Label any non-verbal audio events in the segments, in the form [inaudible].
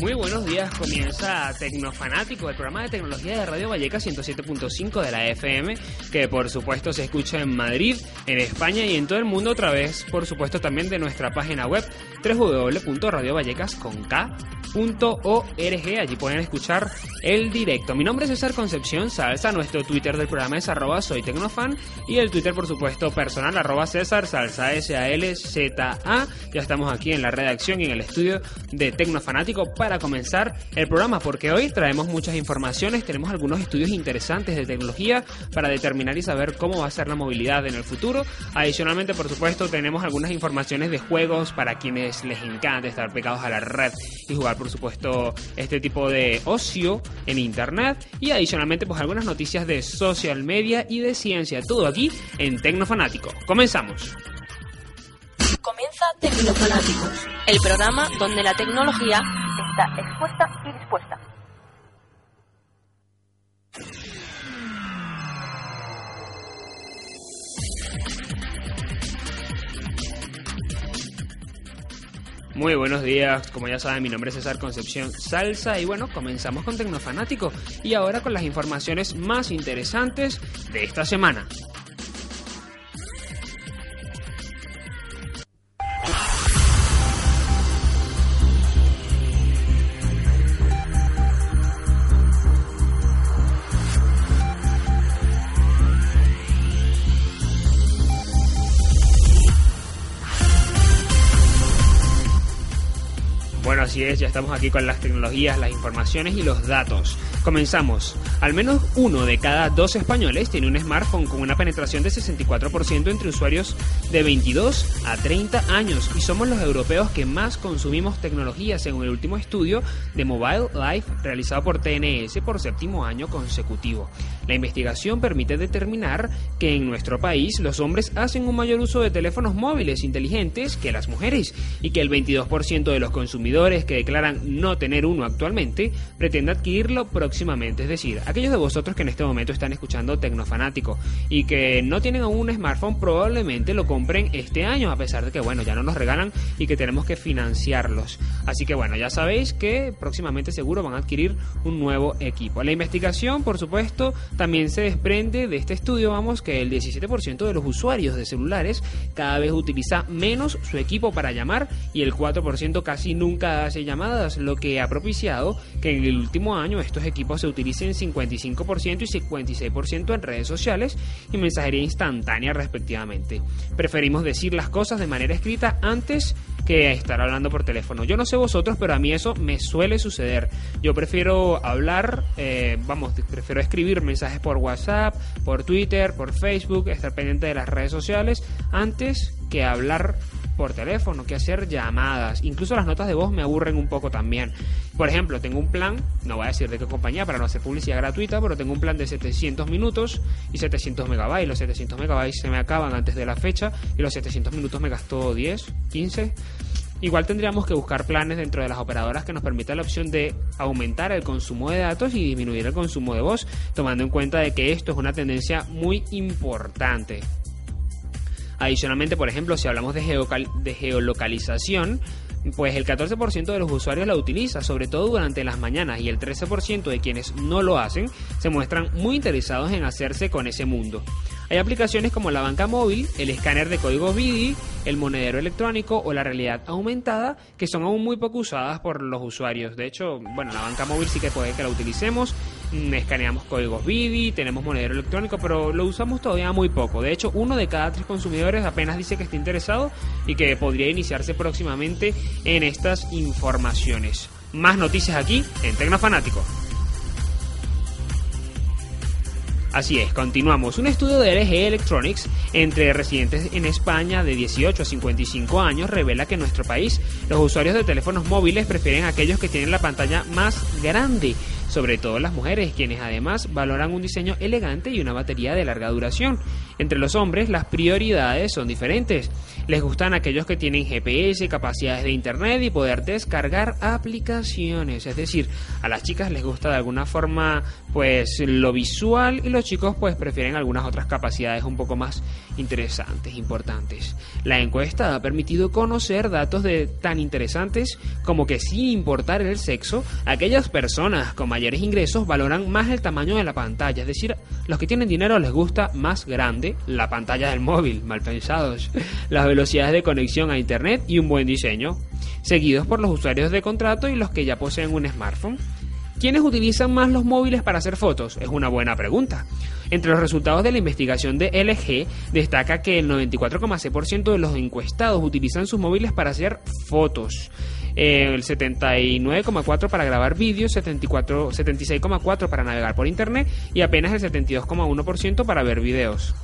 Muy buenos días, comienza Tecnofanático, el programa de tecnología de Radio Valleca 107.5 de la FM, que por supuesto se escucha en Madrid, en España y en todo el mundo a través, por supuesto, también de nuestra página web www.radiovallecas.org. Allí pueden escuchar el directo. Mi nombre es César Concepción Salsa, nuestro Twitter del programa es arroba soy tecnofan y el Twitter, por supuesto, personal arroba César Salsa S-A-L-Z-A. Ya estamos aquí en la redacción y en el estudio de Tecnofanático para comenzar el programa, porque hoy traemos muchas informaciones, tenemos algunos estudios interesantes de tecnología para determinar y saber cómo va a ser la movilidad en el futuro. Adicionalmente, por supuesto, tenemos algunas informaciones de juegos para quienes les encanta estar pegados a la red y jugar, por supuesto, este tipo de ocio en internet. Y adicionalmente, pues algunas noticias de social media y de ciencia. Todo aquí en Tecnofanático. Comenzamos. Comienza Tecnofanáticos, el programa donde la tecnología está expuesta y dispuesta. Muy buenos días, como ya saben mi nombre es César Concepción Salsa. Y bueno, comenzamos con Tecnofanático. Y ahora con las informaciones más interesantes de esta semana. Ya estamos aquí con las tecnologías, las informaciones y los datos. Comenzamos. Al menos uno de cada dos españoles tiene un smartphone con una penetración de 64% entre usuarios de 22 a 30 años y somos los europeos que más consumimos tecnología según el último estudio de Mobile Life realizado por TNS por séptimo año consecutivo. La investigación permite determinar que en nuestro país los hombres hacen un mayor uso de teléfonos móviles inteligentes que las mujeres y que el 22% de los consumidores que declaran no tener uno actualmente pretende adquirirlo próximamente. Es decir, aquellos de vosotros que en este momento están escuchando Tecnofanático y que no tienen aún un smartphone probablemente lo compren este año, a pesar de que bueno, ya no nos regalan y que tenemos que financiarlos. Así que bueno, ya sabéis que próximamente seguro van a adquirir un nuevo equipo. La investigación, por supuesto, también se desprende de este estudio, vamos, que el 17% de los usuarios de celulares cada vez utiliza menos su equipo para llamar y el 4% casi nunca hace llamadas, lo que ha propiciado que en el último año estos equipos se utilicen 55% y 56% en redes sociales y mensajería instantánea respectivamente. Preferimos decir las cosas de manera escrita antes que estar hablando por teléfono. Yo no sé vosotros, pero a mí eso me suele suceder. Yo prefiero hablar, eh, vamos, prefiero escribir mensajes por WhatsApp, por Twitter, por Facebook, estar pendiente de las redes sociales antes que hablar por teléfono, que hacer llamadas. Incluso las notas de voz me aburren un poco también. Por ejemplo, tengo un plan, no voy a decir de qué compañía para no hacer publicidad gratuita, pero tengo un plan de 700 minutos y 700 megabytes. Los 700 megabytes se me acaban antes de la fecha y los 700 minutos me gastó 10, 15. Igual tendríamos que buscar planes dentro de las operadoras que nos permitan la opción de aumentar el consumo de datos y disminuir el consumo de voz, tomando en cuenta de que esto es una tendencia muy importante. Adicionalmente, por ejemplo, si hablamos de, geolocalización, pues el 14% de los usuarios la utiliza, sobre todo durante las mañanas, y el 13% de quienes no lo hacen se muestran muy interesados en hacerse con ese mundo. Hay aplicaciones como la banca móvil, el escáner de códigos BIDI, el monedero electrónico o la realidad aumentada que son aún muy poco usadas por los usuarios. De hecho, bueno, la banca móvil sí que puede que la utilicemos, mm, escaneamos códigos BIDI, tenemos monedero electrónico, pero lo usamos todavía muy poco. De hecho, uno de cada tres consumidores apenas dice que está interesado y que podría iniciarse próximamente en estas informaciones. Más noticias aquí en Tecnofanático. Así es, continuamos. Un estudio de LG Electronics entre residentes en España de 18 a 55 años revela que en nuestro país los usuarios de teléfonos móviles prefieren aquellos que tienen la pantalla más grande sobre todo las mujeres, quienes además valoran un diseño elegante y una batería de larga duración. Entre los hombres las prioridades son diferentes. Les gustan aquellos que tienen GPS, capacidades de internet y poder descargar aplicaciones. Es decir, a las chicas les gusta de alguna forma pues lo visual y los chicos pues prefieren algunas otras capacidades un poco más interesantes, importantes. La encuesta ha permitido conocer datos de tan interesantes como que sin importar el sexo, aquellas personas con mayores ingresos valoran más el tamaño de la pantalla, es decir, los que tienen dinero les gusta más grande la pantalla del móvil, mal pensados, las velocidades de conexión a internet y un buen diseño, seguidos por los usuarios de contrato y los que ya poseen un smartphone. ¿Quiénes utilizan más los móviles para hacer fotos? Es una buena pregunta. Entre los resultados de la investigación de LG destaca que el 94,6% de los encuestados utilizan sus móviles para hacer fotos. Eh, el 79,4% para grabar vídeos, 76,4% para navegar por internet y apenas el 72,1% para ver videos.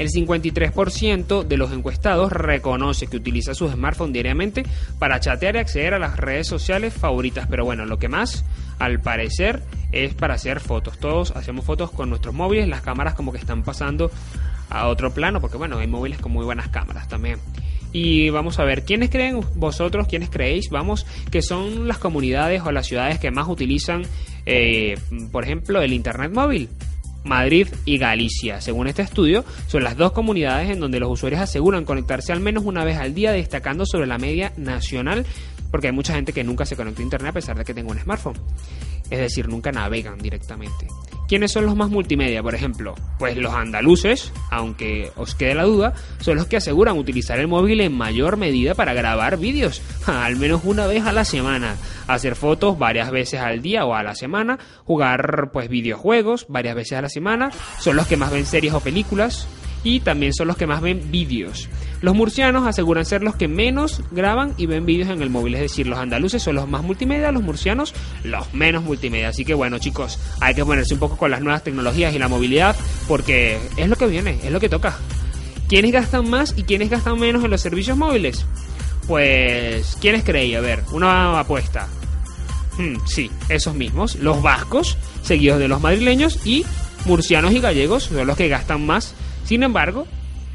El 53% de los encuestados reconoce que utiliza su smartphone diariamente para chatear y acceder a las redes sociales favoritas. Pero bueno, lo que más, al parecer, es para hacer fotos. Todos hacemos fotos con nuestros móviles, las cámaras como que están pasando a otro plano, porque bueno, hay móviles con muy buenas cámaras también. Y vamos a ver, ¿quiénes creen vosotros, quiénes creéis, vamos, que son las comunidades o las ciudades que más utilizan, eh, por ejemplo, el Internet móvil? Madrid y Galicia. Según este estudio, son las dos comunidades en donde los usuarios aseguran conectarse al menos una vez al día, destacando sobre la media nacional, porque hay mucha gente que nunca se conecta a Internet a pesar de que tenga un smartphone. Es decir, nunca navegan directamente. ¿Quiénes son los más multimedia, por ejemplo? Pues los andaluces, aunque os quede la duda, son los que aseguran utilizar el móvil en mayor medida para grabar vídeos, [laughs] al menos una vez a la semana, hacer fotos varias veces al día o a la semana, jugar pues videojuegos varias veces a la semana, son los que más ven series o películas, y también son los que más ven vídeos. Los murcianos aseguran ser los que menos graban y ven vídeos en el móvil, es decir, los andaluces son los más multimedia, los murcianos los menos multimedia. Así que bueno, chicos, hay que ponerse un poco con las nuevas tecnologías y la movilidad porque es lo que viene, es lo que toca. ¿Quiénes gastan más y quiénes gastan menos en los servicios móviles? Pues, ¿quiénes creéis? A ver, una apuesta. Hmm, sí, esos mismos, los vascos, seguidos de los madrileños y murcianos y gallegos son los que gastan más sin embargo,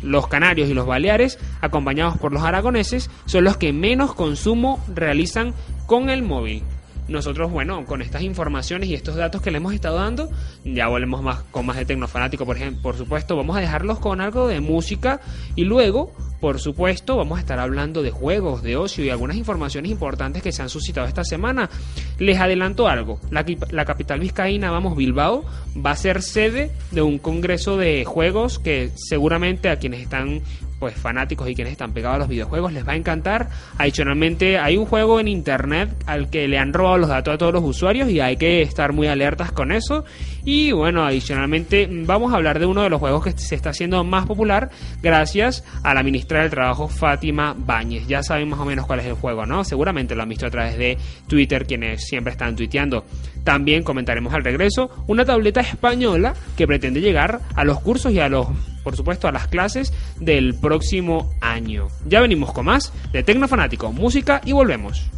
los canarios y los baleares, acompañados por los aragoneses, son los que menos consumo realizan con el móvil. Nosotros, bueno, con estas informaciones y estos datos que le hemos estado dando, ya volvemos más con más de Tecnofanático, por ejemplo, por supuesto, vamos a dejarlos con algo de música y luego por supuesto, vamos a estar hablando de juegos, de ocio y algunas informaciones importantes que se han suscitado esta semana. Les adelanto algo, la, capital vizcaína, vamos, Bilbao, va a ser sede de un congreso de juegos que seguramente a quienes están pues fanáticos y quienes están pegados a los videojuegos les va a encantar. Adicionalmente hay un juego en internet al que le han robado los datos a todos los usuarios y hay que estar muy alertas con eso. Y bueno, adicionalmente vamos a hablar de uno de los juegos que se está haciendo más popular gracias a la ministra del Trabajo Fátima Báñez. Ya saben más o menos cuál es el juego, ¿no? Seguramente lo han visto a través de Twitter quienes siempre están tuiteando. También comentaremos al regreso una tableta española que pretende llegar a los cursos y a los por supuesto, a las clases del próximo año. Ya venimos con más de Tecnofanático, música y volvemos.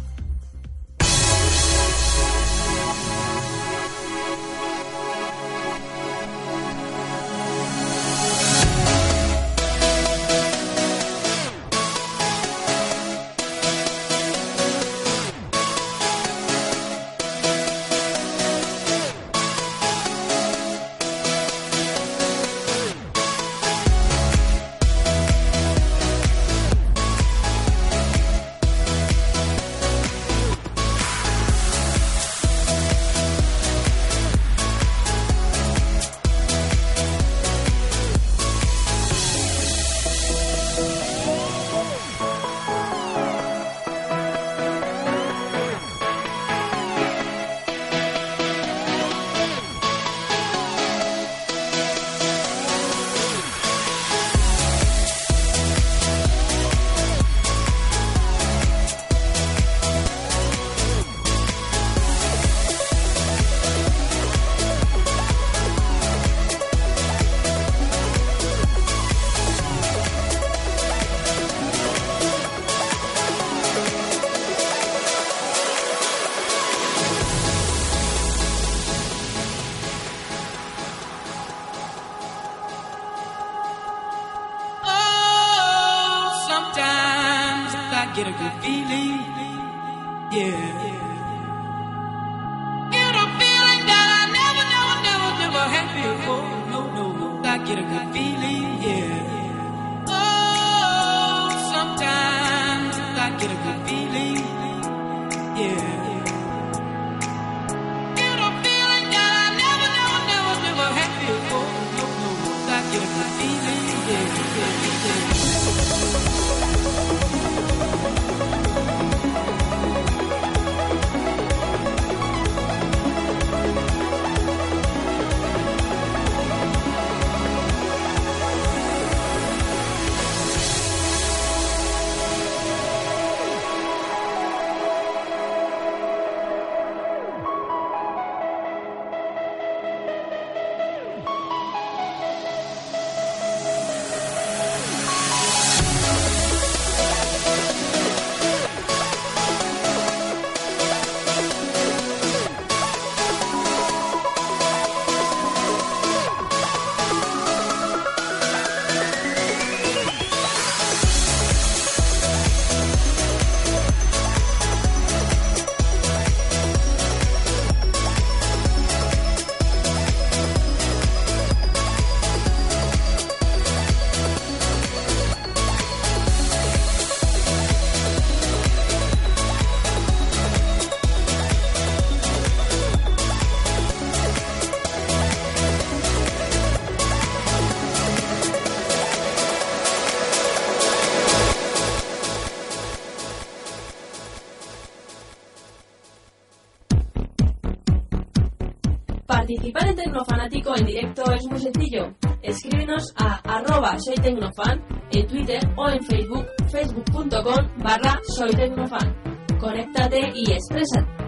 Muy sencillo. Escríbenos a arroba soy tecnofan en Twitter o en Facebook, facebook.com barra soy tecnofan. Conéctate y expresa.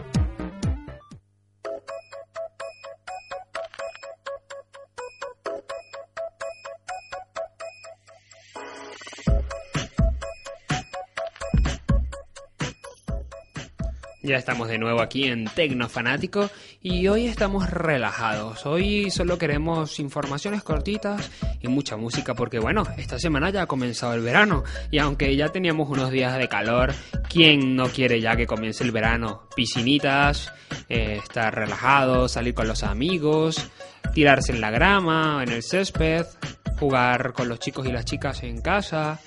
Ya estamos de nuevo aquí en Tecnofanático y hoy estamos relajados. Hoy solo queremos informaciones cortitas y mucha música porque bueno, esta semana ya ha comenzado el verano y aunque ya teníamos unos días de calor, ¿quién no quiere ya que comience el verano? Piscinitas, eh, estar relajado, salir con los amigos, tirarse en la grama, en el césped, jugar con los chicos y las chicas en casa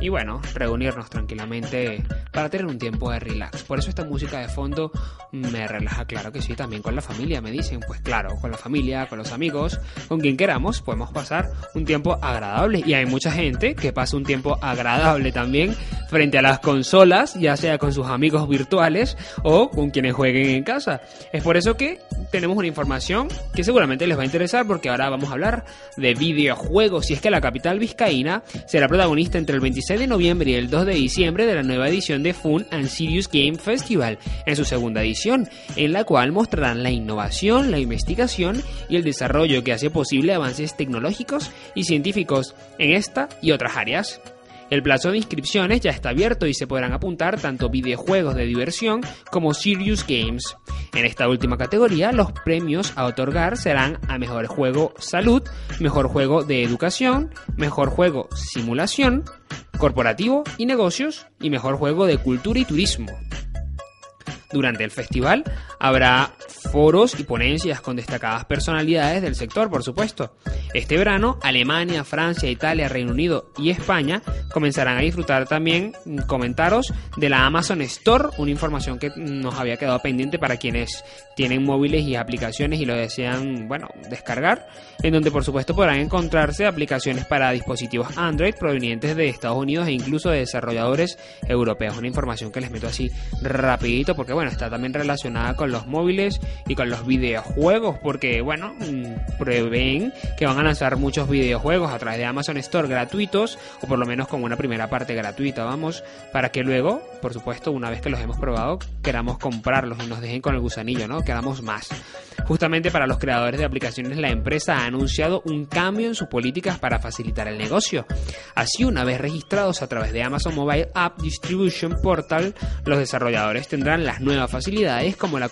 y bueno, reunirnos tranquilamente para tener un tiempo de relax. Por eso esta música de fondo me relaja, claro que sí, también con la familia, me dicen, pues claro, con la familia, con los amigos, con quien queramos, podemos pasar un tiempo agradable. Y hay mucha gente que pasa un tiempo agradable también frente a las consolas, ya sea con sus amigos virtuales o con quienes jueguen en casa. Es por eso que tenemos una información que seguramente les va a interesar porque ahora vamos a hablar de videojuegos y es que la capital vizcaína será protagonista entre el 26 de noviembre y el 2 de diciembre de la nueva edición de Fun and Serious Game Festival, en su segunda edición, en la cual mostrarán la innovación, la investigación y el desarrollo que hace posible avances tecnológicos y científicos en esta y otras áreas. El plazo de inscripciones ya está abierto y se podrán apuntar tanto videojuegos de diversión como Serious Games. En esta última categoría, los premios a otorgar serán a Mejor Juego Salud, Mejor Juego de Educación, Mejor Juego Simulación, Corporativo y Negocios y Mejor Juego de Cultura y Turismo. Durante el festival habrá foros y ponencias con destacadas personalidades del sector, por supuesto. Este verano, Alemania, Francia, Italia, Reino Unido y España comenzarán a disfrutar también comentaros de la Amazon Store, una información que nos había quedado pendiente para quienes tienen móviles y aplicaciones y lo desean, bueno, descargar, en donde por supuesto podrán encontrarse aplicaciones para dispositivos Android provenientes de Estados Unidos e incluso de desarrolladores europeos. Una información que les meto así rapidito porque bueno, está también relacionada con los móviles y con los videojuegos porque bueno, mm, prevén que van a lanzar muchos videojuegos a través de Amazon Store gratuitos o por lo menos con una primera parte gratuita, vamos, para que luego, por supuesto, una vez que los hemos probado, queramos comprarlos y nos dejen con el gusanillo, ¿no? Queramos más. Justamente para los creadores de aplicaciones, la empresa ha anunciado un cambio en sus políticas para facilitar el negocio. Así, una vez registrados a través de Amazon Mobile App Distribution Portal, los desarrolladores tendrán las nuevas facilidades como la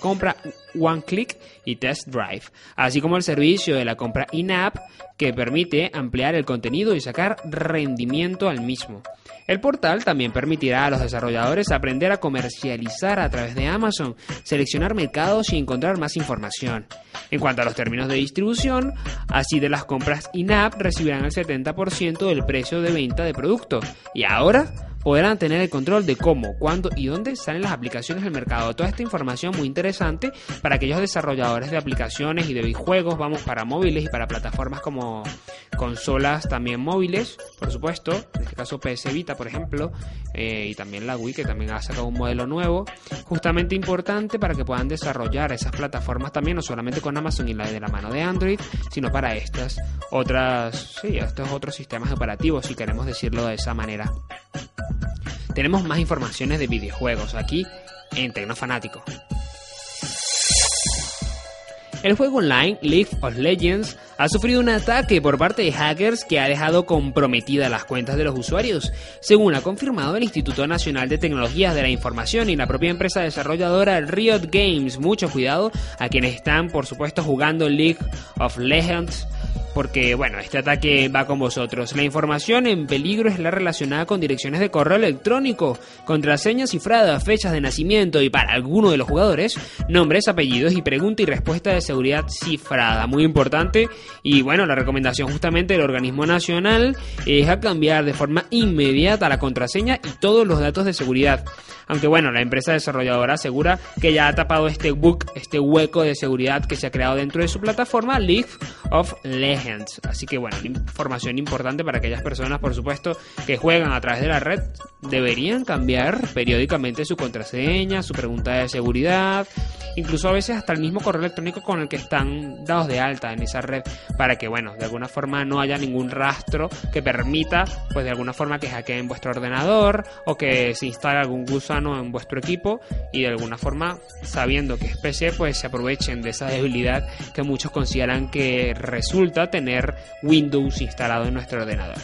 One Click y Test Drive, así como el servicio de la compra in-app que permite ampliar el contenido y sacar rendimiento al mismo. El portal también permitirá a los desarrolladores aprender a comercializar a través de Amazon, seleccionar mercados y encontrar más información. En cuanto a los términos de distribución, así de las compras in-app recibirán el 70% del precio de venta de producto. Y ahora podrán tener el control de cómo, cuándo y dónde salen las aplicaciones del mercado. Toda esta información muy interesante para aquellos desarrolladores de aplicaciones y de videojuegos, vamos, para móviles y para plataformas como consolas también móviles, por supuesto, en este caso PS Vita, por ejemplo, eh, y también la Wii, que también ha sacado un modelo nuevo, justamente importante para que puedan desarrollar esas plataformas también, no solamente con Amazon y la de la mano de Android, sino para estas otras, sí, estos otros sistemas operativos, si queremos decirlo de esa manera. Tenemos más informaciones de videojuegos aquí en Tecnofanático. El juego online League of Legends ha sufrido un ataque por parte de hackers que ha dejado comprometidas las cuentas de los usuarios, según ha confirmado el Instituto Nacional de Tecnologías de la Información y la propia empresa desarrolladora Riot Games. Mucho cuidado a quienes están, por supuesto, jugando League of Legends porque bueno, este ataque va con vosotros. La información en peligro es la relacionada con direcciones de correo electrónico, contraseñas cifradas, fechas de nacimiento y para alguno de los jugadores, nombres, apellidos y pregunta y respuesta de seguridad cifrada. Muy importante. Y bueno, la recomendación justamente del organismo nacional es a cambiar de forma inmediata la contraseña y todos los datos de seguridad. Aunque bueno, la empresa desarrolladora asegura que ya ha tapado este bug, este hueco de seguridad que se ha creado dentro de su plataforma League of Legends. Así que bueno, información importante para aquellas personas, por supuesto, que juegan a través de la red, deberían cambiar periódicamente su contraseña, su pregunta de seguridad, incluso a veces hasta el mismo correo electrónico con el que están dados de alta en esa red, para que bueno, de alguna forma no haya ningún rastro que permita, pues de alguna forma que hackeen vuestro ordenador o que se instale algún gusano en vuestro equipo y de alguna forma, sabiendo que es PC, pues se aprovechen de esa debilidad que muchos consideran que resulta tener Windows instalado en nuestro ordenador.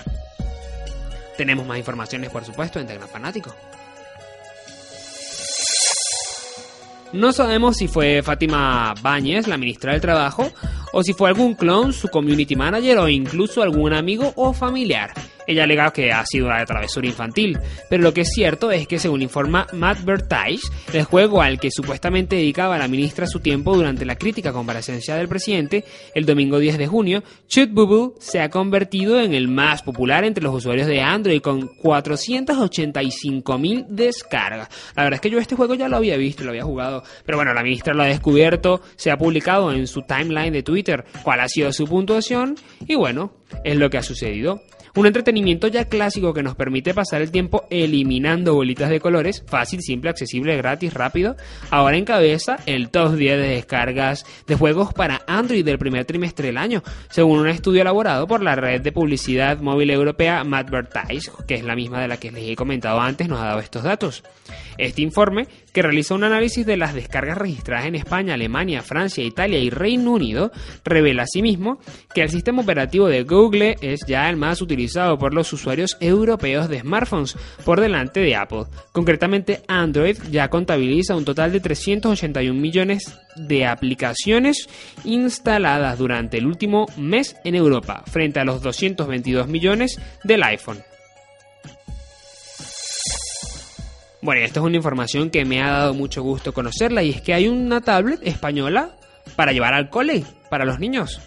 Tenemos más informaciones, por supuesto, en Tecnofanático. No sabemos si fue Fátima Báñez, la ministra del Trabajo, o si fue algún clon, su community manager o incluso algún amigo o familiar. Ella alega que ha sido una travesura infantil, pero lo que es cierto es que según informa Matt Bertage, el juego al que supuestamente dedicaba la ministra su tiempo durante la crítica comparecencia del presidente, el domingo 10 de junio, Shoot se ha convertido en el más popular entre los usuarios de Android con 485.000 descargas. La verdad es que yo este juego ya lo había visto, lo había jugado, pero bueno, la ministra lo ha descubierto, se ha publicado en su timeline de Twitter cuál ha sido su puntuación y bueno, es lo que ha sucedido. Un entretenimiento ya clásico que nos permite pasar el tiempo eliminando bolitas de colores, fácil, simple, accesible, gratis, rápido. Ahora encabeza el top 10 de descargas de juegos para Android del primer trimestre del año, según un estudio elaborado por la red de publicidad móvil europea Madvertise, que es la misma de la que les he comentado antes, nos ha dado estos datos. Este informe, que realiza un análisis de las descargas registradas en España, Alemania, Francia, Italia y Reino Unido, revela asimismo que el sistema operativo de Google es ya el más utilizado por los usuarios europeos de smartphones, por delante de Apple. Concretamente, Android ya contabiliza un total de 381 millones de aplicaciones instaladas durante el último mes en Europa, frente a los 222 millones del iPhone. Bueno, esta es una información que me ha dado mucho gusto conocerla y es que hay una tablet española para llevar al cole, para los niños.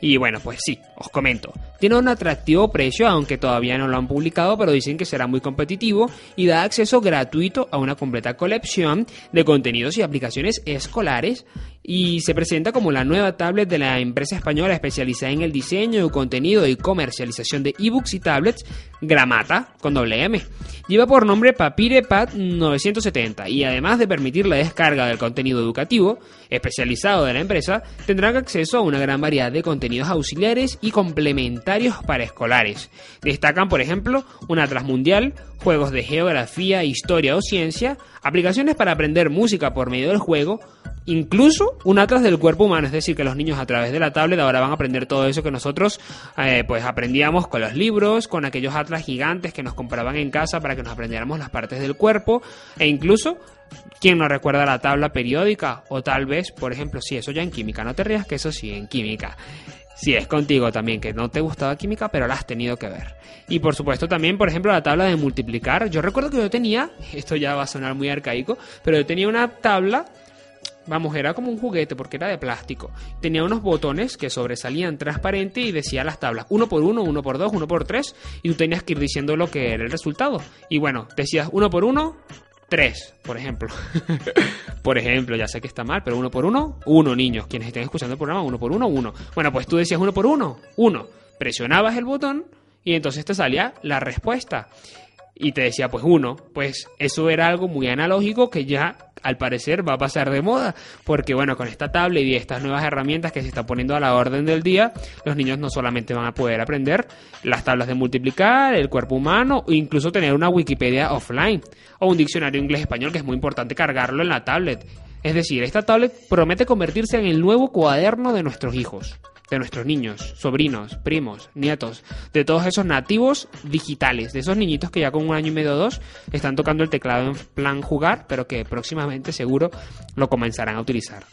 Y bueno, pues sí, os comento. Tiene un atractivo precio, aunque todavía no lo han publicado, pero dicen que será muy competitivo y da acceso gratuito a una completa colección de contenidos y aplicaciones escolares y se presenta como la nueva tablet de la empresa española especializada en el diseño, contenido y comercialización de ebooks y tablets Gramata con doble M. Lleva por nombre Papire Pad 970 y además de permitir la descarga del contenido educativo especializado de la empresa, tendrán acceso a una gran variedad de contenidos auxiliares y complementarios para escolares. Destacan, por ejemplo, un atlas mundial, juegos de geografía, historia o ciencia, aplicaciones para aprender música por medio del juego, incluso un atlas del cuerpo humano, es decir, que los niños a través de la tablet ahora van a aprender todo eso que nosotros eh, pues aprendíamos con los libros, con aquellos atlas gigantes que nos compraban en casa para que nos aprendiéramos las partes del cuerpo e incluso ¿Quién no recuerda la tabla periódica? O tal vez, por ejemplo, sí, eso ya en química, no te rías que eso sí, en química. Si es contigo también, que no te gustaba química, pero la has tenido que ver. Y por supuesto también, por ejemplo, la tabla de multiplicar. Yo recuerdo que yo tenía, [laughs] esto ya va a sonar muy arcaico, pero yo tenía una tabla Vamos, era como un juguete porque era de plástico. Tenía unos botones que sobresalían transparente y decía las tablas uno por uno, uno por dos, uno por tres y tú tenías que ir diciendo lo que era el resultado. Y bueno, decías uno por uno, tres, por ejemplo. [laughs] por ejemplo, ya sé que está mal, pero uno por uno, uno, niños. Quienes estén escuchando el programa, uno por uno, uno. Bueno, pues tú decías uno por uno, uno. Presionabas el botón y entonces te salía la respuesta. Y te decía, pues uno. Pues eso era algo muy analógico que ya al parecer va a pasar de moda, porque bueno, con esta tablet y estas nuevas herramientas que se están poniendo a la orden del día, los niños no solamente van a poder aprender las tablas de multiplicar, el cuerpo humano, o incluso tener una Wikipedia offline o un diccionario inglés-español que es muy importante cargarlo en la tablet. Es decir, esta tablet promete convertirse en el nuevo cuaderno de nuestros hijos de nuestros niños, sobrinos, primos, nietos, de todos esos nativos digitales, de esos niñitos que ya con un año y medio o dos están tocando el teclado en plan jugar, pero que próximamente seguro lo comenzarán a utilizar.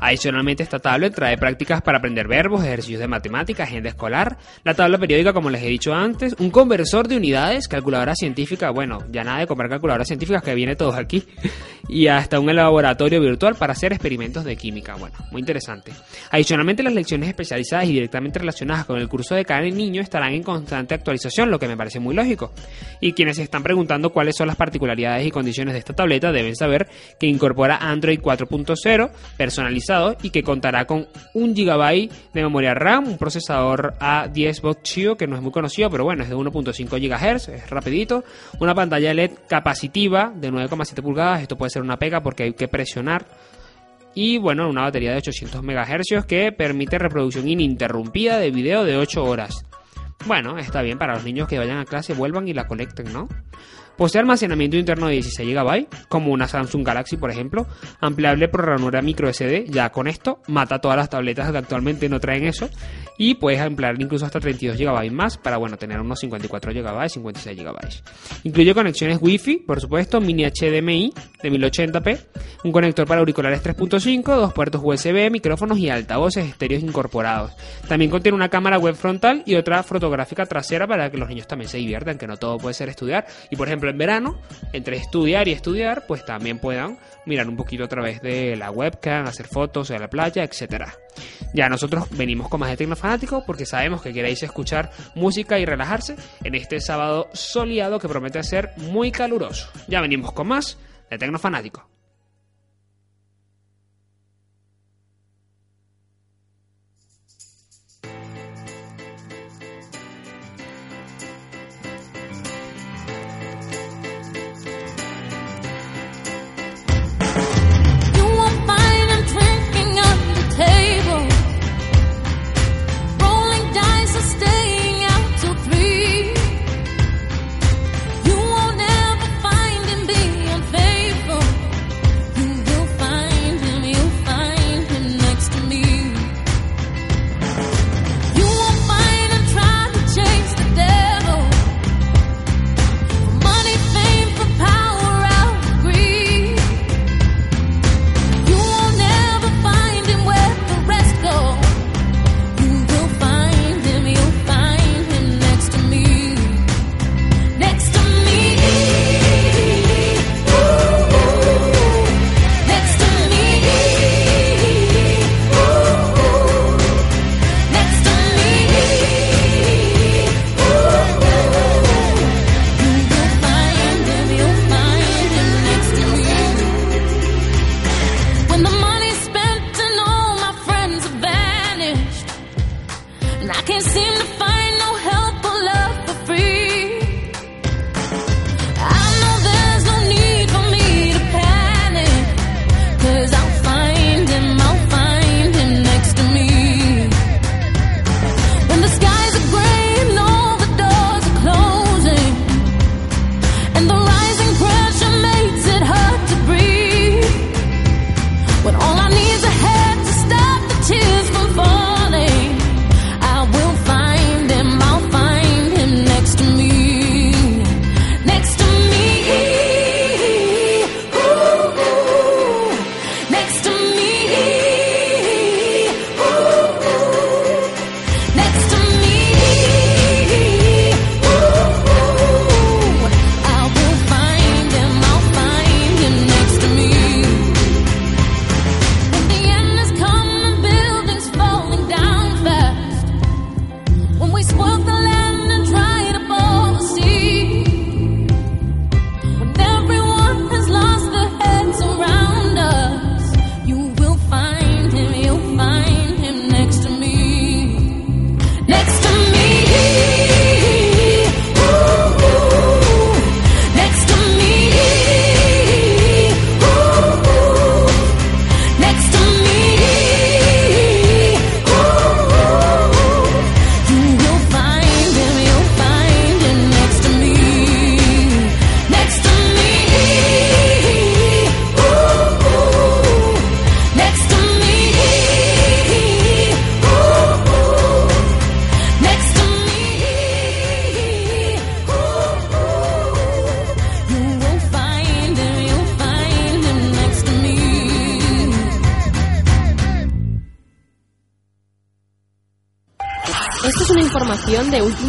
Adicionalmente, esta tablet trae prácticas para aprender verbos, ejercicios de matemáticas, agenda escolar, la tabla periódica, como les he dicho antes, un conversor de unidades, calculadora científica, bueno, ya nada de comprar calculadoras científicas que viene todos aquí, [laughs] y hasta un laboratorio virtual para hacer experimentos de química. Bueno, muy interesante. Adicionalmente, las lecciones especializadas y directamente relacionadas con el curso de cada niño estarán en constante actualización, lo que me parece muy lógico. Y quienes se están preguntando cuáles son las particularidades y condiciones de esta tableta deben saber que incorpora Android 4.0 personalizado y que contará con un GB de memoria RAM, un procesador A10 Boxio que no es muy conocido, pero bueno, es de 1.5 GHz, es rapidito, una pantalla LED capacitiva de 9,7 pulgadas, esto puede ser una pega porque hay que presionar y bueno, una batería de 800 MHz que permite reproducción ininterrumpida de video de 8 horas. Bueno, está bien para los niños que vayan a clase, vuelvan y la conecten, ¿no? Posee almacenamiento interno de 16 GB, como una Samsung Galaxy, por ejemplo, ampliable por ranura micro SD. Ya con esto mata todas las tabletas que actualmente no traen eso. Y puedes emplear incluso hasta 32 GB más para, bueno, tener unos 54 GB, 56 GB. Incluye conexiones Wi-Fi, por supuesto, mini HDMI de 1080p, un conector para auriculares 3.5, dos puertos USB, micrófonos y altavoces estéreos incorporados. También contiene una cámara web frontal y otra fotográfica trasera para que los niños también se diviertan, que no todo puede ser estudiar. Y por ejemplo, en verano, entre estudiar y estudiar, pues también puedan mirar un poquito a través de la webcam, hacer fotos de la playa, etcétera. Ya nosotros venimos con más de Tecnofanático porque sabemos que queréis escuchar música y relajarse en este sábado soleado que promete ser muy caluroso. Ya venimos con más de Tecnofanático.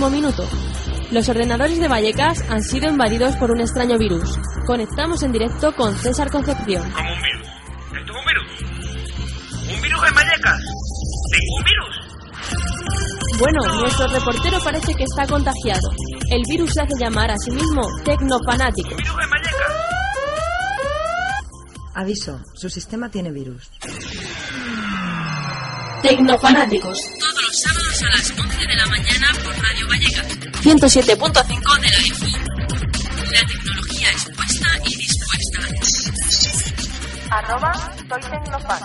Último minuto. Los ordenadores de Vallecas han sido invadidos por un extraño virus. Conectamos en directo con César Concepción. Como un virus. ¿Esto es un virus? ¿Un virus en Vallecas? ¿Tengo un virus? Bueno, nuestro reportero parece que está contagiado. El virus se hace llamar a sí mismo Tecnofanático. ¿Un virus en Vallecas? Aviso, su sistema tiene virus. Tecnofanáticos. A las 11 de la mañana por Radio Vallecas. 107.5 de la FM. La tecnología expuesta y dispuesta. Arroba soy Tecnofan.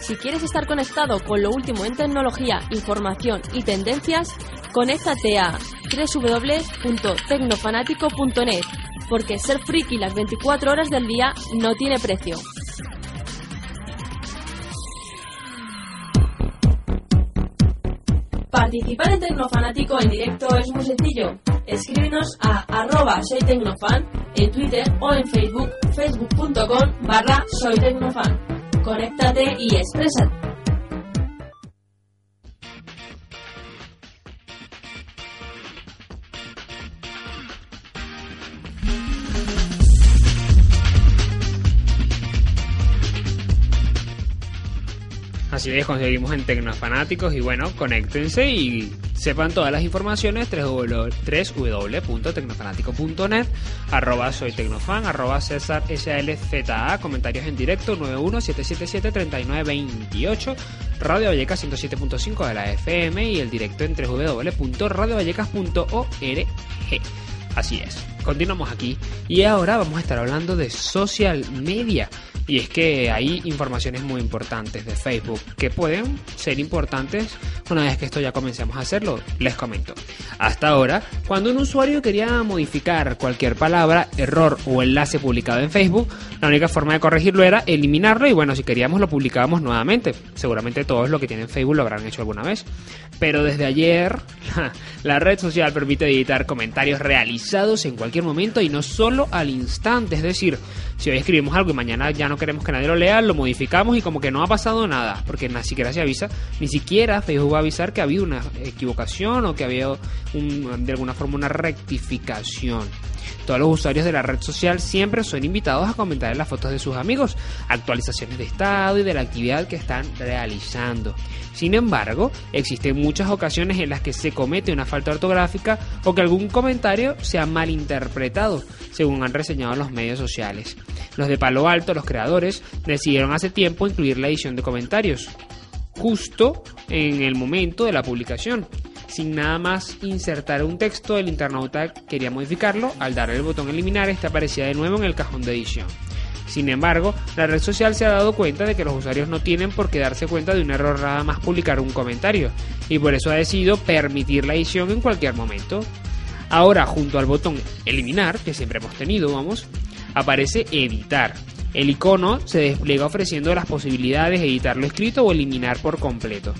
Si quieres estar conectado con lo último en tecnología, información y tendencias, conéctate a www.tecnofanático.net, porque ser friki las 24 horas del día no tiene precio. Participar en Tecnofanático en directo es muy sencillo. Escríbenos a arroba soy tecnofan en Twitter o en Facebook, facebook.com barra soy tecnofan. Conéctate y exprésate. Así es, conseguimos en Tecnofanáticos y bueno, conéctense y sepan todas las informaciones www.tecnofanático.net arroba soy tecnofan, arroba César SLZA, comentarios en directo 917773928 Radio Vallecas 107.5 de la FM y el directo en www.radiovallecas.org. Así es, continuamos aquí y ahora vamos a estar hablando de social media. Y es que hay informaciones muy importantes de Facebook que pueden ser importantes una vez que esto ya comencemos a hacerlo. Les comento. Hasta ahora, cuando un usuario quería modificar cualquier palabra, error o enlace publicado en Facebook, la única forma de corregirlo era eliminarlo y bueno, si queríamos lo publicábamos nuevamente. Seguramente todos los que tienen Facebook lo habrán hecho alguna vez. Pero desde ayer, la red social permite editar comentarios realizados en cualquier momento y no solo al instante. Es decir, si hoy escribimos algo y mañana ya no queremos que nadie lo lea, lo modificamos y como que no ha pasado nada, porque ni siquiera se avisa, ni siquiera Facebook va a avisar que ha habido una equivocación o que había un, de alguna forma una rectificación. Todos los usuarios de la red social siempre son invitados a comentar en las fotos de sus amigos, actualizaciones de estado y de la actividad que están realizando. Sin embargo, existen muchas ocasiones en las que se comete una falta ortográfica o que algún comentario sea malinterpretado, según han reseñado los medios sociales. Los de Palo Alto, los creadores, decidieron hace tiempo incluir la edición de comentarios, justo en el momento de la publicación. Sin nada más insertar un texto, el internauta quería modificarlo. Al darle el botón eliminar, este aparecía de nuevo en el cajón de edición. Sin embargo, la red social se ha dado cuenta de que los usuarios no tienen por qué darse cuenta de un error nada más publicar un comentario, y por eso ha decidido permitir la edición en cualquier momento. Ahora, junto al botón eliminar, que siempre hemos tenido, vamos, aparece editar. El icono se despliega ofreciendo las posibilidades de editar lo escrito o eliminar por completo.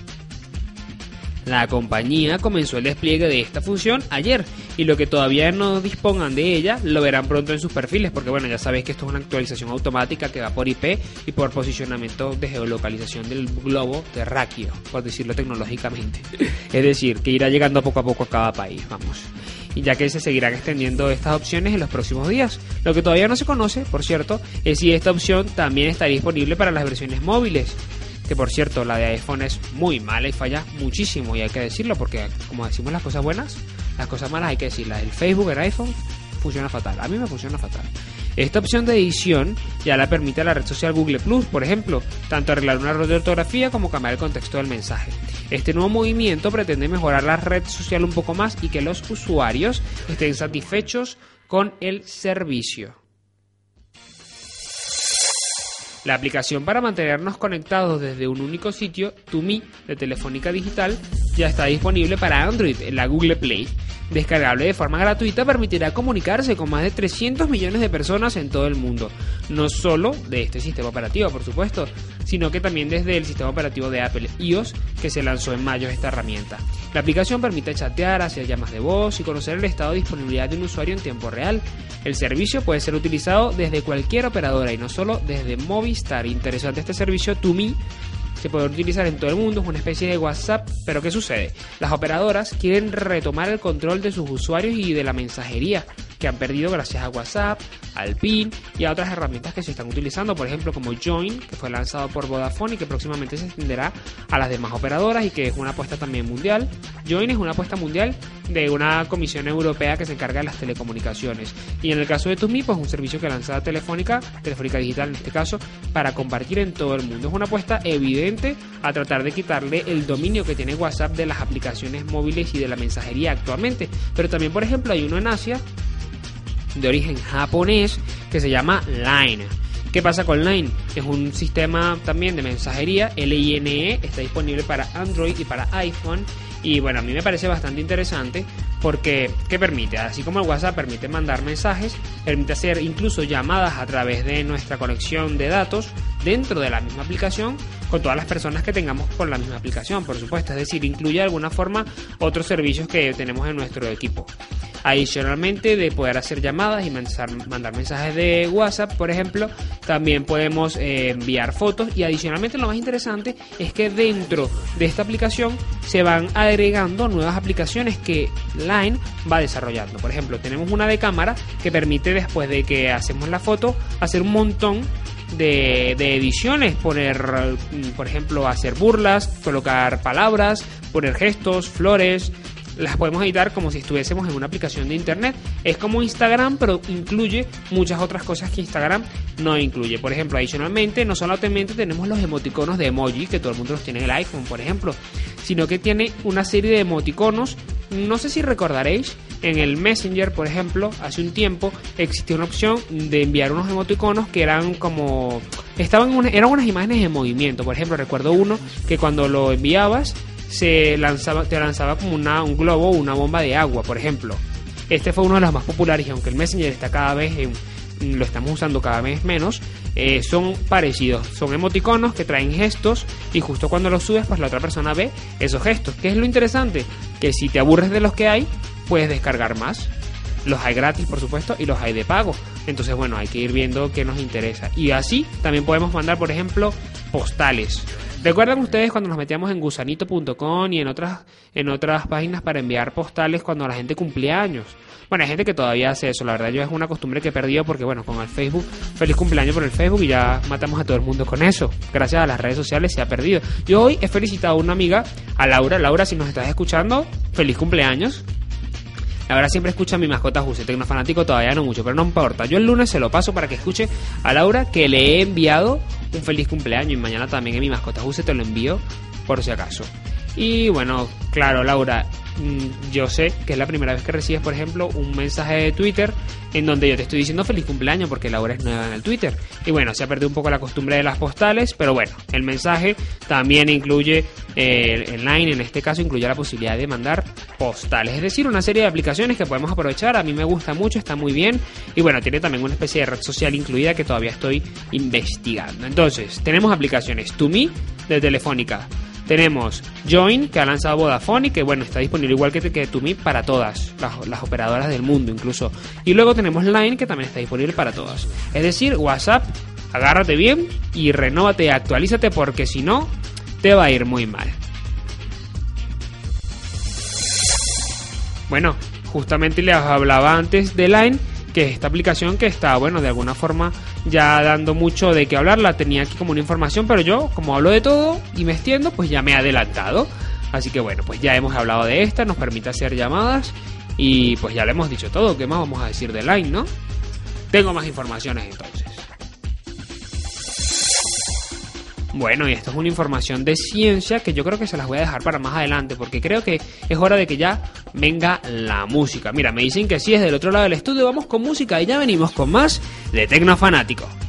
La compañía comenzó el despliegue de esta función ayer y lo que todavía no dispongan de ella lo verán pronto en sus perfiles porque bueno ya sabéis que esto es una actualización automática que va por IP y por posicionamiento de geolocalización del globo terráqueo, por decirlo tecnológicamente. [laughs] Es decir, que irá llegando poco a poco a cada país, vamos y ya que se seguirán extendiendo estas opciones en los próximos días. Lo que todavía no se conoce, por cierto, es si esta opción también estaría disponible para las versiones móviles. Que por cierto, la de iPhone es muy mala y falla muchísimo, y hay que decirlo, porque como decimos las cosas buenas, las cosas malas hay que decirlas. El Facebook en iPhone funciona fatal, a mí me funciona fatal. Esta opción de edición ya la permite a la red social Google Plus, por ejemplo, tanto arreglar un error de ortografía como cambiar el contexto del mensaje. Este nuevo movimiento pretende mejorar la red social un poco más y que los usuarios estén satisfechos con el servicio. La aplicación para mantenernos conectados desde un único sitio, TuMi, de Telefónica Digital, ya está disponible para Android en la Google Play. Descargable de forma gratuita permitirá comunicarse con más de 300 millones de personas en todo el mundo. No solo de este sistema operativo, por supuesto, sino que también desde el sistema operativo de Apple iOS que se lanzó en mayo esta herramienta. La aplicación permite chatear, hacer llamas de voz y conocer el estado de disponibilidad de un usuario en tiempo real. El servicio puede ser utilizado desde cualquier operadora y no solo desde Movistar. Interesante este servicio TuMi se puede utilizar en todo el mundo, es una especie de WhatsApp, pero ¿qué sucede? Las operadoras quieren retomar el control de sus usuarios y de la mensajería que han perdido gracias a WhatsApp, al PIN y a otras herramientas que se están utilizando, por ejemplo como Join, que fue lanzado por Vodafone y que próximamente se extenderá a las demás operadoras y que es una apuesta también mundial. Join es una apuesta mundial de una comisión europea que se encarga de las telecomunicaciones. Y en el caso de TuMi, pues un servicio que lanza Telefónica, Telefónica Digital en este caso, para compartir en todo el mundo. Es una apuesta evidente a tratar de quitarle el dominio que tiene WhatsApp de las aplicaciones móviles y de la mensajería actualmente. Pero también, por ejemplo, hay uno en Asia de origen japonés que se llama Line. ¿Qué pasa con Line? Es un sistema también de mensajería, LINE, está disponible para Android y para iPhone. Y bueno, a mí me parece bastante interesante porque, ¿qué permite? Así como el WhatsApp permite mandar mensajes, permite hacer incluso llamadas a través de nuestra conexión de datos dentro de la misma aplicación con todas las personas que tengamos con la misma aplicación, por supuesto. Es decir, incluye de alguna forma otros servicios que tenemos en nuestro equipo. Adicionalmente de poder hacer llamadas y mandar mensajes de WhatsApp, por ejemplo, también podemos eh, enviar fotos y adicionalmente lo más interesante es que dentro de esta aplicación se van agregando nuevas aplicaciones que Line va desarrollando. Por ejemplo, tenemos una de cámara que permite después de que hacemos la foto hacer un montón de, de, ediciones, poner, mm, por ejemplo, hacer burlas, colocar palabras, poner gestos, flores, las podemos editar como si estuviésemos en una aplicación de internet. Es como Instagram, pero incluye muchas otras cosas que Instagram no incluye. Por ejemplo, adicionalmente, no solamente tenemos los emoticonos de emoji, que todo el mundo los tiene en el iPhone, por ejemplo, sino que tiene una serie de emoticonos. No sé si recordaréis, en el Messenger, por ejemplo, hace un tiempo existía una opción de enviar unos emoticonos que eran como estaban eran unas imágenes en movimiento. Por ejemplo, recuerdo uno que cuando lo enviabas se lanzaba, te lanzaba como una, un globo o una bomba de agua, por ejemplo. Este fue uno de los más populares y aunque el Messenger está cada vez lo estamos usando cada vez menos, eh, son parecidos. Son emoticonos que traen gestos y justo cuando los subes, pues la otra persona ve esos gestos. ¿Qué es lo interesante? Que si te aburres de los que hay, puedes descargar más. Los hay gratis, por supuesto, y los hay de pago. Entonces, bueno, hay que ir viendo qué nos interesa. Y así también podemos mandar, por ejemplo, postales. ¿Recuerdan ustedes cuando nos metíamos en gusanito.com y en otras, en otras páginas para enviar postales cuando la gente cumplía años? Bueno, hay gente que todavía hace eso, la verdad yo es una costumbre que he perdido porque bueno, con el Facebook, feliz cumpleaños por el Facebook y ya matamos a todo el mundo con eso. Gracias a las redes sociales se ha perdido. Yo hoy he felicitado a una amiga, a Laura. Laura, si nos estás escuchando, feliz cumpleaños. La verdad siempre escucha mi mascota Juse, fanático todavía no mucho, pero no importa. Yo el lunes se lo paso para que escuche a Laura que le he enviado un feliz cumpleaños y mañana también en mi mascota Juse te lo envío por si acaso. Y bueno, claro, Laura, Mm, yo sé que es la primera vez que recibes, por ejemplo, un mensaje de Twitter en donde yo te estoy diciendo feliz cumpleaños porque la hora es nueva en el Twitter. Y bueno, se ha perdido un poco la costumbre de las postales, pero bueno, el mensaje también incluye eh, el line, en este caso incluye la posibilidad de mandar postales, es decir, una serie de aplicaciones que podemos aprovechar. A mí me gusta mucho, está muy bien. Y bueno, tiene también una especie de red social incluida que todavía estoy investigando. Entonces, tenemos aplicaciones To Me de Telefónica. Tenemos Join, que ha lanzado Vodafone y que bueno, está disponible igual que, que Tumi para todas las, operadoras del mundo incluso. Y luego tenemos Line, que también está disponible para todas. Es decir, WhatsApp, agárrate bien y renóvate, actualízate porque si no, te va a ir muy mal. Bueno, justamente les hablaba antes de Line que es esta aplicación que está, bueno, de alguna forma ya dando mucho de qué hablar, la tenía aquí como una información, pero yo, como hablo de todo y me extiendo, pues ya me he adelantado. Así que bueno, pues ya hemos hablado de esta, nos permite hacer llamadas y pues ya le hemos dicho todo, ¿qué más vamos a decir de Line, no? Tengo más informaciones entonces. Bueno, y esto es una información de ciencia que yo creo que se las voy a dejar para más adelante porque creo que es hora de que ya venga la música. Mira, me dicen que sí es del otro lado del estudio, vamos con música y ya venimos con más de Tecnofanático. Let's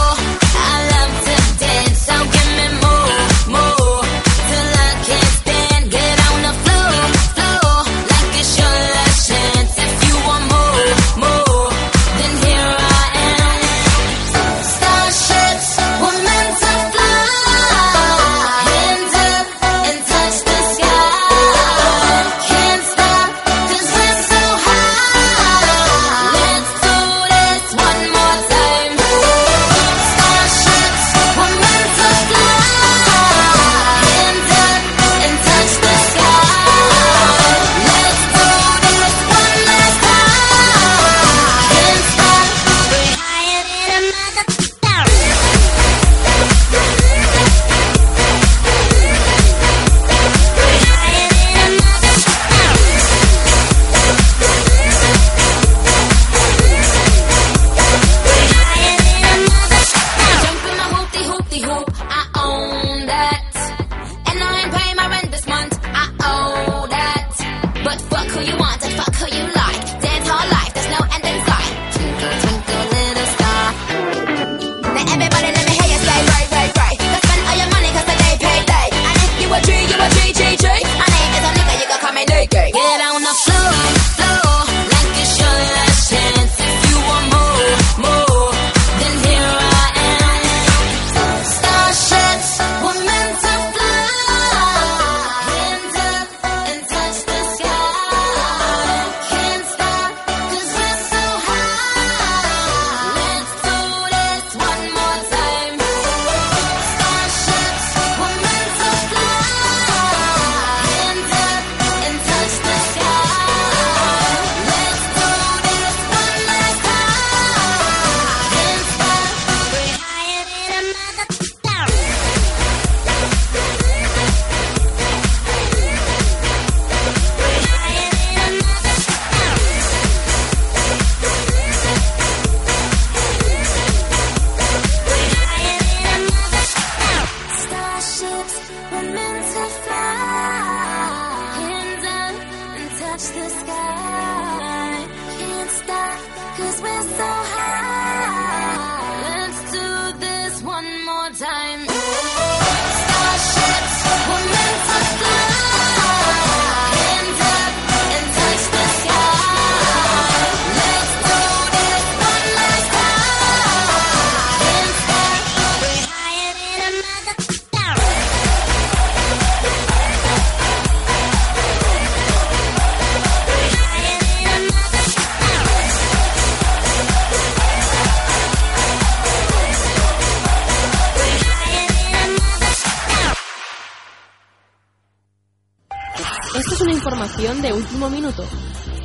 Esto es una información de último minuto.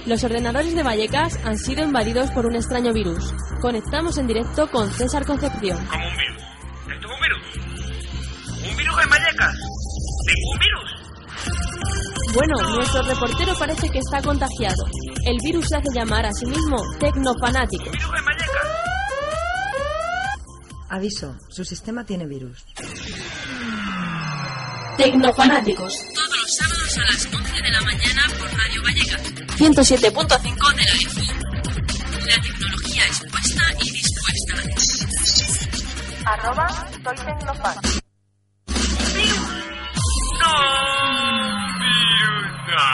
Los ordenadores de Vallecas han sido invadidos por un extraño virus. Conectamos en directo con César Concepción. Como un virus. ¿Esto es un virus? ¿Un virus en Vallecas? ¿Ningún virus? Bueno, nuestro reportero parece que está contagiado. El virus se hace llamar a sí mismo Tecnofanático. ¿Virus en Vallecas? Aviso, su sistema tiene virus. Tecnofanáticos. Los sábados a las 11 de la mañana por Radio Vallecas. 107.5 de la EFI. La tecnología expuesta y dispuesta. Arroba soy Tecnofan. ¡No! ¡Virus! ¡No!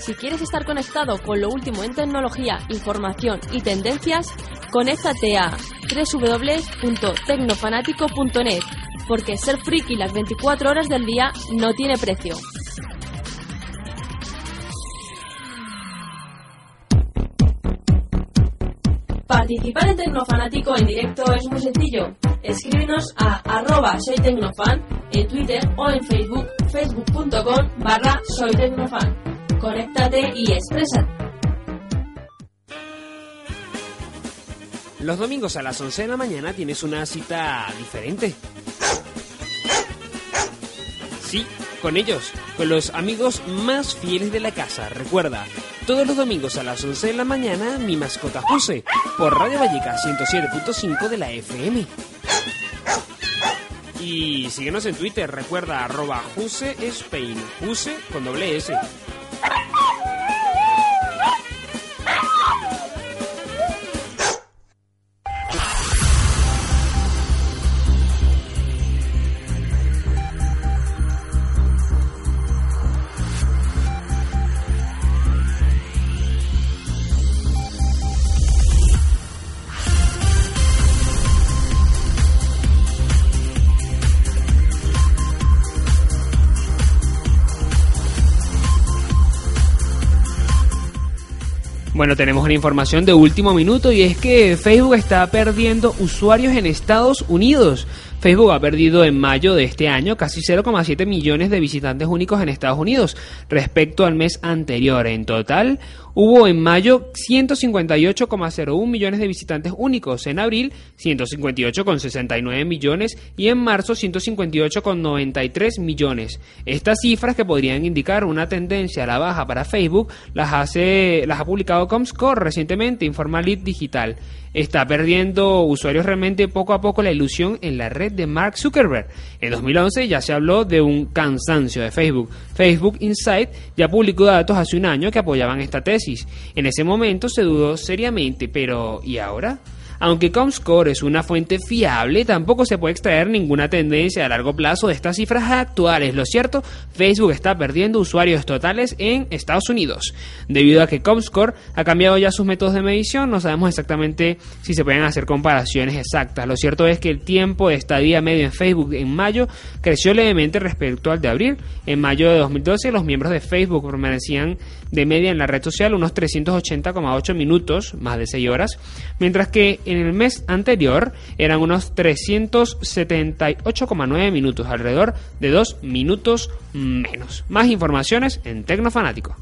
Si quieres estar conectado con lo último en tecnología, información y tendencias, conéctate a www.tecnofanático.net, porque ser friki las 24 horas del día no tiene precio. Participar en Tecnofanático en directo es muy sencillo. Escríbenos a arroba soy tecnofan en Twitter o en Facebook, facebook.com barra soy tecnofan. Conéctate y expresa. Los domingos a las 11 de la mañana tienes una cita diferente. Sí, con ellos, con los amigos más fieles de la casa. Recuerda, Todos los domingos a las 11 de la mañana, mi mascota Juse, por Radio Valleca 107.5 de la FM. Y síguenos en Twitter, recuerda arroba Juse Spain, Juse con doble S. Bueno, tenemos una información de último minuto y es que Facebook está perdiendo usuarios en Estados Unidos. Facebook ha perdido en mayo de este año casi 0,7 millones de visitantes únicos en Estados Unidos respecto al mes anterior. En total, hubo en mayo 158,01 millones de visitantes únicos, en abril 158,69 millones y en marzo 158,93 millones. Estas cifras que podrían indicar una tendencia a la baja para Facebook las hace las ha publicado Comscore recientemente, informa Lead Digital está perdiendo usuarios realmente poco a poco la ilusión en la red de Mark Zuckerberg. En 2011 ya se habló de un cansancio de Facebook. Facebook Insight ya publicó datos hace un año que apoyaban esta tesis. En ese momento se dudó seriamente, pero ¿y ahora? Aunque Comscore es una fuente fiable, tampoco se puede extraer ninguna tendencia a largo plazo de estas cifras actuales. Lo cierto, Facebook está perdiendo usuarios totales en Estados Unidos. Debido a que Comscore ha cambiado ya sus métodos de medición, no sabemos exactamente si se pueden hacer comparaciones exactas. Lo cierto es que el tiempo de estadía medio en Facebook en mayo creció levemente respecto al de abril. En mayo de 2012 los miembros de Facebook permanecían de media en la red social unos 380,8 minutos, más de 6 horas, mientras que en el mes anterior eran unos 378,9 minutos, alrededor de 2 minutos menos. Más informaciones en Tecnofanático.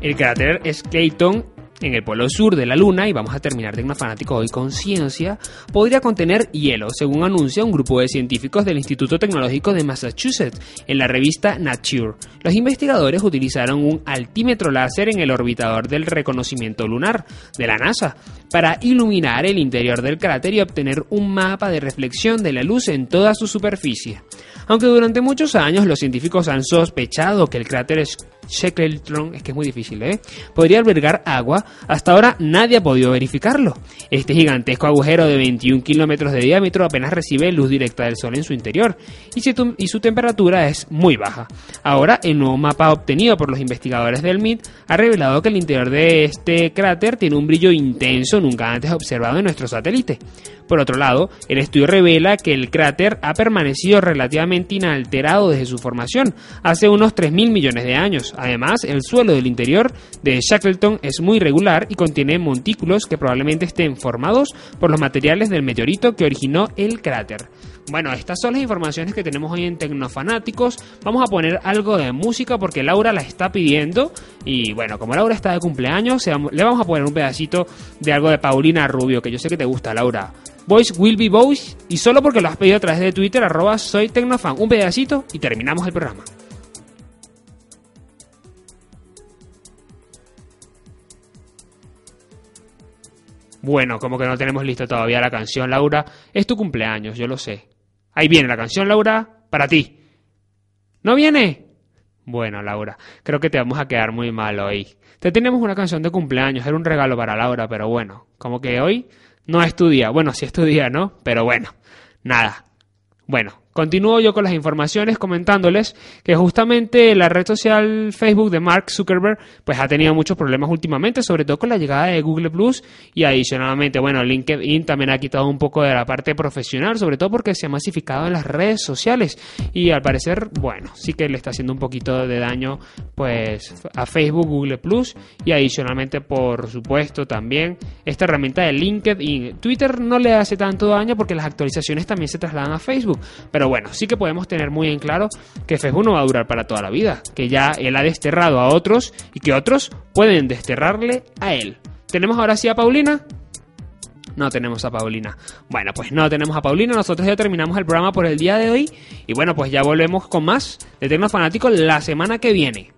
El cráter Skeleton en el polo sur de la Luna, y vamos a terminar Tecnofanático hoy con ciencia, podría contener hielo, según anuncia un grupo de científicos del Instituto Tecnológico de Massachusetts en la revista Nature. Los investigadores utilizaron un altímetro láser en el orbitador del reconocimiento lunar de la NASA para iluminar el interior del cráter y obtener un mapa de reflexión de la luz en toda su superficie. Aunque durante muchos años los científicos han sospechado que el cráter Shackleton, es que es muy difícil, ¿eh? podría albergar agua, hasta ahora nadie ha podido verificarlo. Este gigantesco agujero de 21 kilómetros de diámetro apenas recibe luz directa del Sol en su interior y, y su temperatura es muy baja. Ahora, el nuevo mapa obtenido por los investigadores del MIT ha revelado que el interior de este cráter tiene un brillo intenso nunca antes observado en nuestro satélite. Por otro lado, el estudio revela que el cráter ha permanecido relativamente inalterado desde su formación, hace unos 3.000 millones de años. Además, el suelo del interior de Shackleton es muy regular y contiene montículos que probablemente estén formados por los materiales del meteorito que originó el cráter. Bueno, estas son las informaciones que tenemos hoy en Tecnofanáticos. Vamos a poner algo de música porque Laura la está pidiendo. Y bueno, como Laura está de cumpleaños, le vamos a poner un pedacito de algo de Paulina Rubio, que yo sé que te gusta, Laura. Voice will be voice. Y solo porque lo has pedido a través de Twitter, arroba soy Tecnofan. Un pedacito y terminamos el programa. Bueno, como que no tenemos listo todavía la canción, Laura. Es tu cumpleaños, yo lo sé. Ahí viene la canción, Laura, para ti. ¿No viene? Bueno, Laura, creo que te vamos a quedar muy mal hoy. Te tenemos una canción de cumpleaños, era un regalo para Laura, pero bueno, como que hoy no es tu día. Bueno, sí es tu día, ¿no? Pero bueno, nada. Bueno, Continúo yo con las informaciones comentándoles que justamente la red social Facebook de Mark Zuckerberg pues ha tenido muchos problemas últimamente, sobre todo con la llegada de Google Plus y adicionalmente, bueno, LinkedIn también ha quitado un poco de la parte profesional, sobre todo porque se ha masificado en las redes sociales y al parecer, bueno, sí que le está haciendo un poquito de daño pues a Facebook, Google Plus y adicionalmente, por supuesto, también esta herramienta de LinkedIn. Twitter no le hace tanto daño porque las actualizaciones también se trasladan a Facebook, pero bueno, sí que podemos tener muy en claro que Facebook no va a durar para toda la vida, que ya él ha desterrado a otros y que otros pueden desterrarle a él. ¿Tenemos ahora sí a Paulina? No tenemos a Paulina. Bueno, pues no tenemos a Paulina. Nosotros ya terminamos el programa por el día de hoy. Y bueno, pues ya volvemos con más de Tecnofanático la semana que viene.